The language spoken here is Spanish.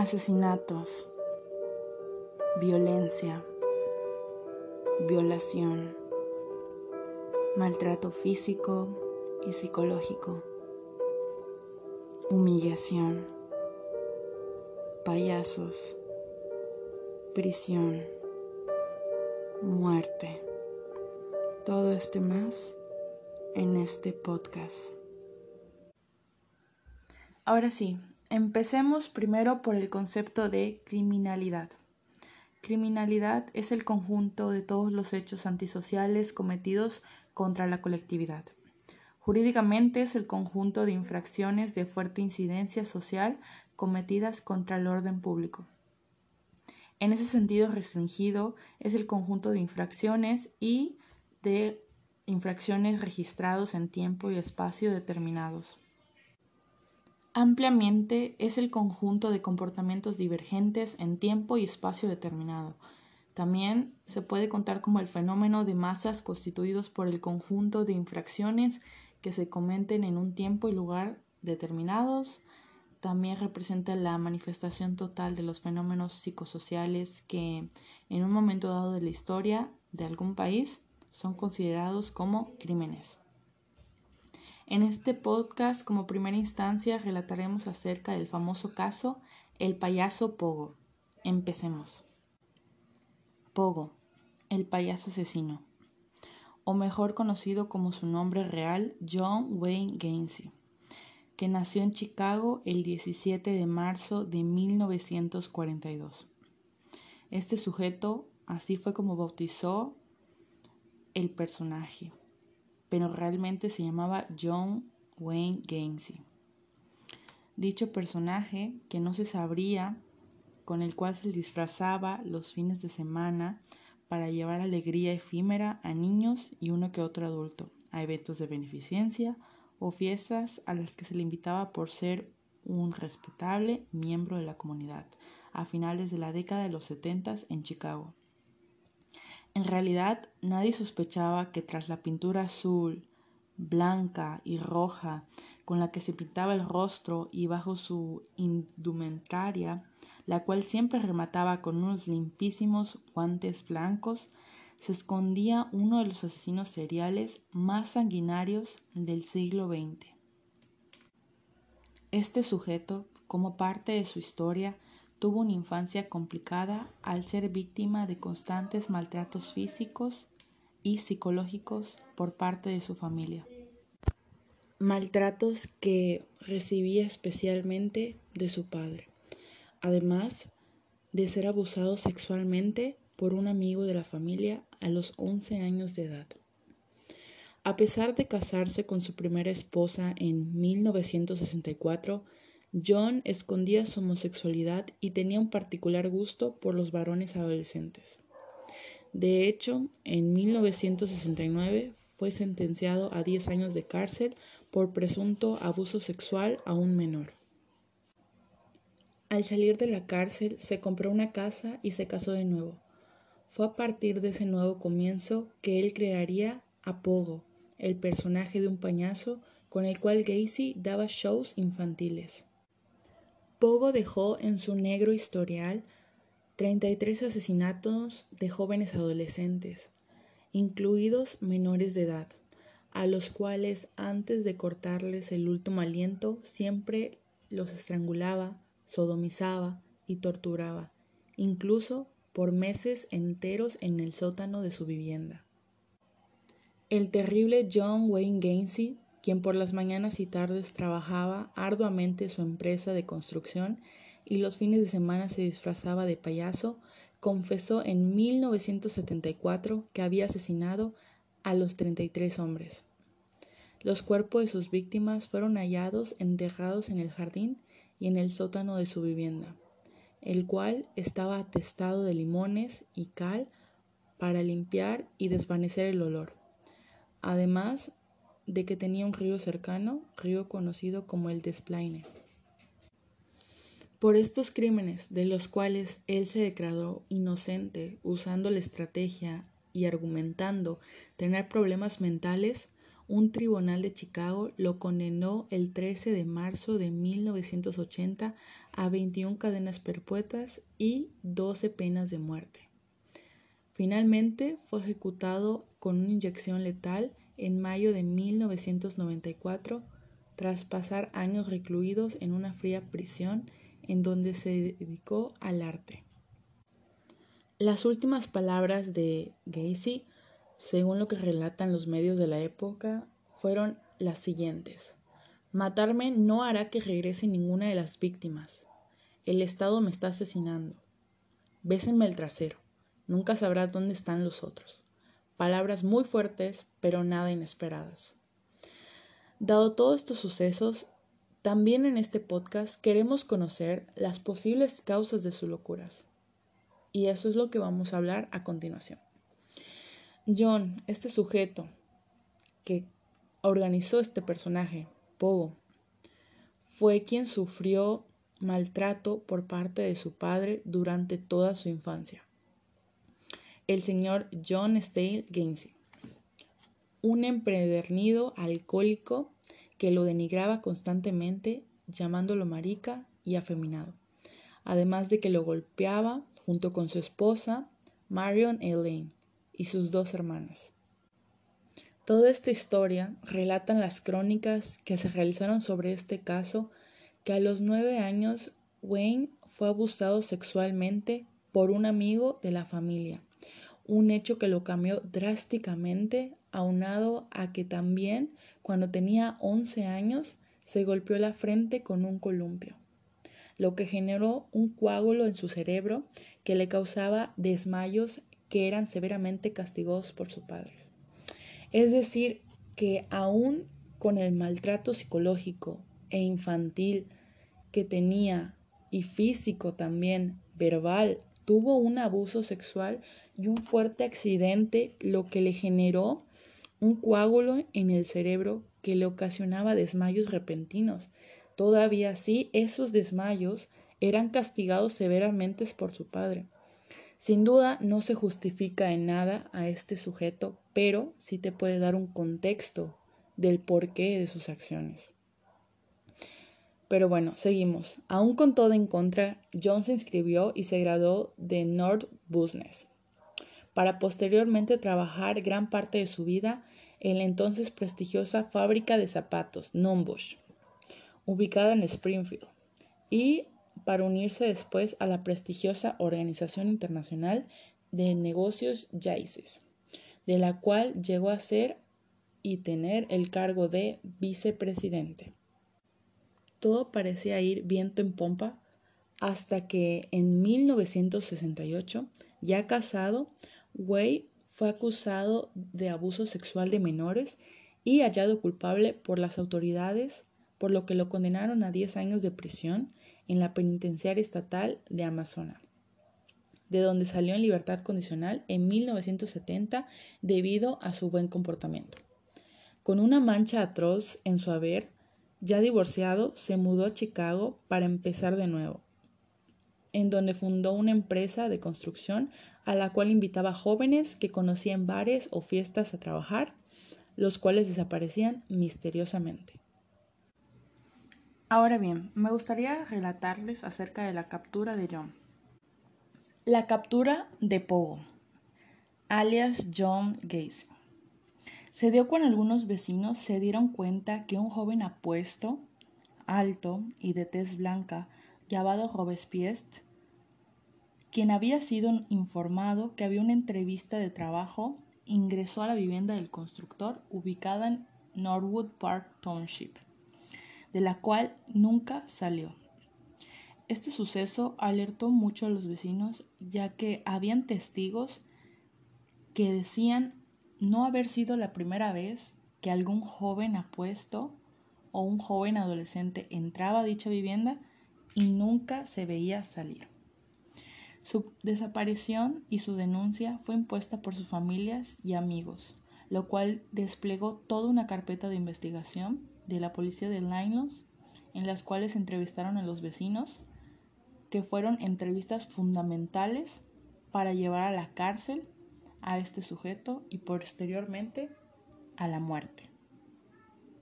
Asesinatos, violencia, violación, maltrato físico y psicológico, humillación, payasos, prisión, muerte. Todo esto y más en este podcast. Ahora sí, empecemos primero por el concepto de criminalidad. Criminalidad es el conjunto de todos los hechos antisociales cometidos contra la colectividad. Jurídicamente es el conjunto de infracciones de fuerte incidencia social cometidas contra el orden público. En ese sentido restringido es el conjunto de infracciones y de infracciones registrados en tiempo y espacio determinados. Ampliamente es el conjunto de comportamientos divergentes en tiempo y espacio determinado. También se puede contar como el fenómeno de masas constituidos por el conjunto de infracciones que se cometen en un tiempo y lugar determinados. También representa la manifestación total de los fenómenos psicosociales que en un momento dado de la historia de algún país son considerados como crímenes. En este podcast, como primera instancia, relataremos acerca del famoso caso El payaso Pogo. Empecemos. Pogo, el payaso asesino, o mejor conocido como su nombre real, John Wayne Gacy, que nació en Chicago el 17 de marzo de 1942. Este sujeto así fue como bautizó el personaje pero realmente se llamaba John Wayne Gacy. Dicho personaje, que no se sabría, con el cual se disfrazaba los fines de semana para llevar alegría efímera a niños y uno que otro adulto, a eventos de beneficencia o fiestas a las que se le invitaba por ser un respetable miembro de la comunidad, a finales de la década de los 70 en Chicago. En realidad, nadie sospechaba que tras la pintura azul, blanca y roja con la que se pintaba el rostro y bajo su indumentaria, la cual siempre remataba con unos limpísimos guantes blancos, se escondía uno de los asesinos seriales más sanguinarios del siglo XX. Este sujeto, como parte de su historia, Tuvo una infancia complicada al ser víctima de constantes maltratos físicos y psicológicos por parte de su familia. Maltratos que recibía especialmente de su padre, además de ser abusado sexualmente por un amigo de la familia a los 11 años de edad. A pesar de casarse con su primera esposa en 1964, John escondía su homosexualidad y tenía un particular gusto por los varones adolescentes. De hecho, en 1969 fue sentenciado a 10 años de cárcel por presunto abuso sexual a un menor. Al salir de la cárcel se compró una casa y se casó de nuevo. Fue a partir de ese nuevo comienzo que él crearía a Pogo, el personaje de un pañazo con el cual Gacy daba shows infantiles. Pogo dejó en su negro historial 33 asesinatos de jóvenes adolescentes, incluidos menores de edad, a los cuales antes de cortarles el último aliento siempre los estrangulaba, sodomizaba y torturaba, incluso por meses enteros en el sótano de su vivienda. El terrible John Wayne Gacy quien por las mañanas y tardes trabajaba arduamente su empresa de construcción y los fines de semana se disfrazaba de payaso, confesó en 1974 que había asesinado a los 33 hombres. Los cuerpos de sus víctimas fueron hallados enterrados en el jardín y en el sótano de su vivienda, el cual estaba atestado de limones y cal para limpiar y desvanecer el olor. Además, de que tenía un río cercano, río conocido como el Desplaine. Por estos crímenes, de los cuales él se declaró inocente usando la estrategia y argumentando tener problemas mentales, un tribunal de Chicago lo condenó el 13 de marzo de 1980 a 21 cadenas perpetuas y 12 penas de muerte. Finalmente fue ejecutado con una inyección letal en mayo de 1994 tras pasar años recluidos en una fría prisión en donde se dedicó al arte. Las últimas palabras de Gacy, según lo que relatan los medios de la época, fueron las siguientes. Matarme no hará que regrese ninguna de las víctimas. El Estado me está asesinando. Bésenme el trasero. Nunca sabrá dónde están los otros. Palabras muy fuertes, pero nada inesperadas. Dado todos estos sucesos, también en este podcast queremos conocer las posibles causas de sus locuras. Y eso es lo que vamos a hablar a continuación. John, este sujeto que organizó este personaje, Pogo, fue quien sufrió maltrato por parte de su padre durante toda su infancia. El señor John Stale Gansey, un empedernido alcohólico que lo denigraba constantemente llamándolo marica y afeminado, además de que lo golpeaba junto con su esposa Marion Elaine y sus dos hermanas. Toda esta historia relatan las crónicas que se realizaron sobre este caso que a los nueve años Wayne fue abusado sexualmente por un amigo de la familia, un hecho que lo cambió drásticamente, aunado a que también cuando tenía 11 años se golpeó la frente con un columpio, lo que generó un coágulo en su cerebro que le causaba desmayos que eran severamente castigados por sus padres. Es decir, que aún con el maltrato psicológico e infantil que tenía y físico también, verbal, tuvo un abuso sexual y un fuerte accidente, lo que le generó un coágulo en el cerebro que le ocasionaba desmayos repentinos. Todavía así, esos desmayos eran castigados severamente por su padre. Sin duda no se justifica en nada a este sujeto, pero sí te puede dar un contexto del porqué de sus acciones. Pero bueno, seguimos. Aún con todo en contra, John se inscribió y se graduó de North Business, para posteriormente trabajar gran parte de su vida en la entonces prestigiosa fábrica de zapatos Nombush, ubicada en Springfield, y para unirse después a la prestigiosa Organización Internacional de Negocios Jaices, de la cual llegó a ser y tener el cargo de vicepresidente. Todo parecía ir viento en pompa hasta que en 1968, ya casado, Wei fue acusado de abuso sexual de menores y hallado culpable por las autoridades, por lo que lo condenaron a 10 años de prisión en la penitenciaria estatal de Amazona, de donde salió en libertad condicional en 1970 debido a su buen comportamiento. Con una mancha atroz en su haber, ya divorciado, se mudó a Chicago para empezar de nuevo, en donde fundó una empresa de construcción a la cual invitaba jóvenes que conocía en bares o fiestas a trabajar, los cuales desaparecían misteriosamente. Ahora bien, me gustaría relatarles acerca de la captura de John. La captura de Pogo, alias John Gacy. Se dio cuando algunos vecinos se dieron cuenta que un joven apuesto, alto y de tez blanca, llamado Robespierre, quien había sido informado que había una entrevista de trabajo, ingresó a la vivienda del constructor ubicada en Norwood Park Township de la cual nunca salió. Este suceso alertó mucho a los vecinos, ya que habían testigos que decían no haber sido la primera vez que algún joven apuesto o un joven adolescente entraba a dicha vivienda y nunca se veía salir. Su desaparición y su denuncia fue impuesta por sus familias y amigos, lo cual desplegó toda una carpeta de investigación de la policía de Lyons, en las cuales entrevistaron a los vecinos, que fueron entrevistas fundamentales para llevar a la cárcel a este sujeto y posteriormente a la muerte.